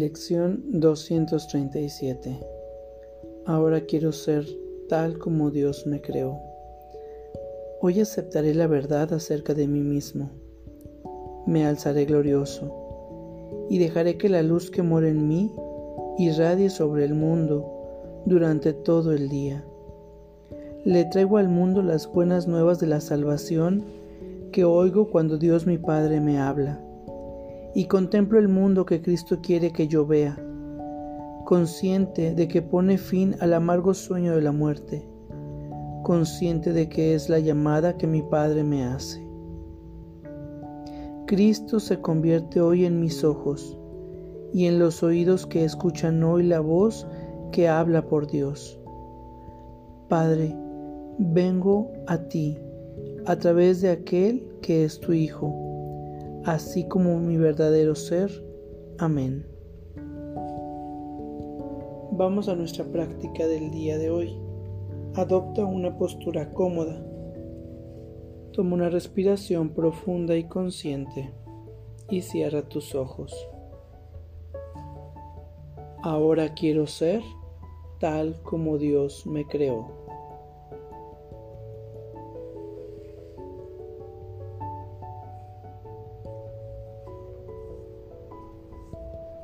Lección 237 Ahora quiero ser tal como Dios me creó. Hoy aceptaré la verdad acerca de mí mismo. Me alzaré glorioso y dejaré que la luz que mora en mí irradie sobre el mundo durante todo el día. Le traigo al mundo las buenas nuevas de la salvación que oigo cuando Dios mi Padre me habla y contemplo el mundo que Cristo quiere que yo vea, consciente de que pone fin al amargo sueño de la muerte, consciente de que es la llamada que mi Padre me hace. Cristo se convierte hoy en mis ojos y en los oídos que escuchan hoy la voz que habla por Dios. Padre, vengo a ti a través de aquel que es tu Hijo así como mi verdadero ser. Amén. Vamos a nuestra práctica del día de hoy. Adopta una postura cómoda. Toma una respiración profunda y consciente y cierra tus ojos. Ahora quiero ser tal como Dios me creó.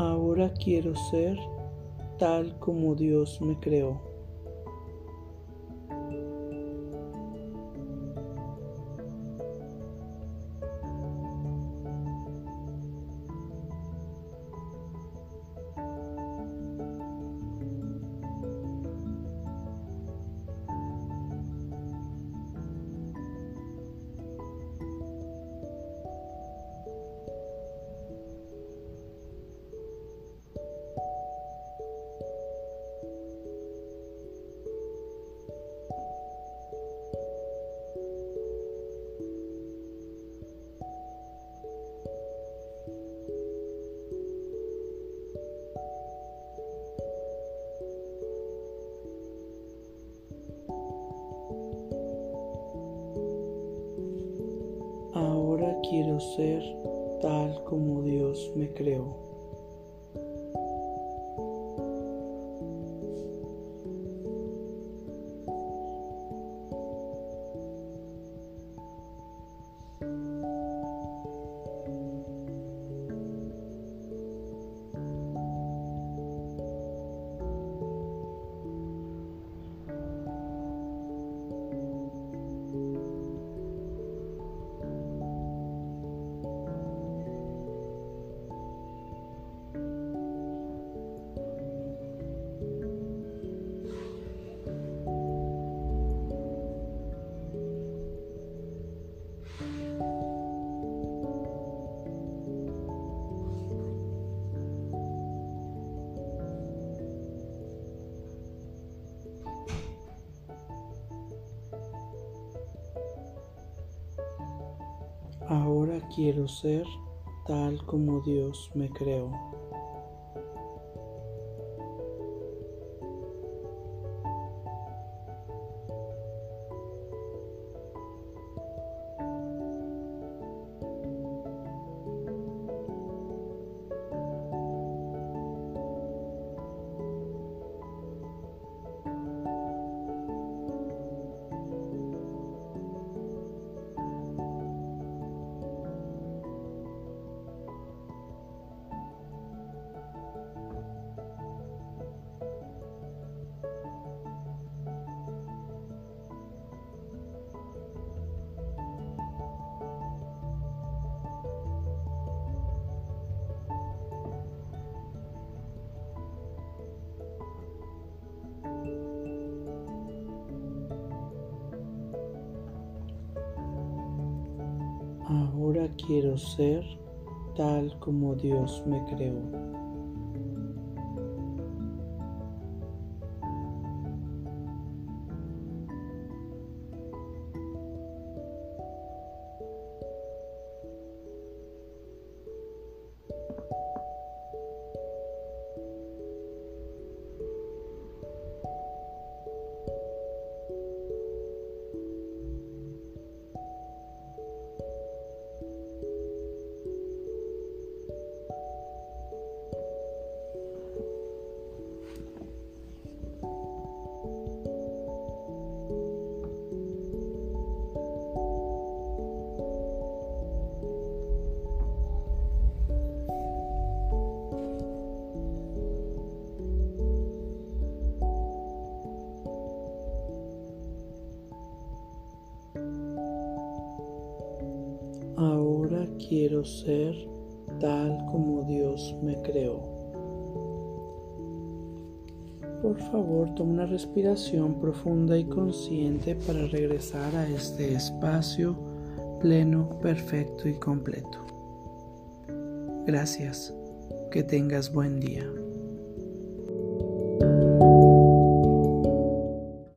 Ahora quiero ser tal como Dios me creó. Quiero ser tal como Dios me creó. Ahora quiero ser tal como Dios me creó. Ahora quiero ser tal como Dios me creó. Quiero ser tal como Dios me creó. Por favor, toma una respiración profunda y consciente para regresar a este espacio pleno, perfecto y completo. Gracias. Que tengas buen día.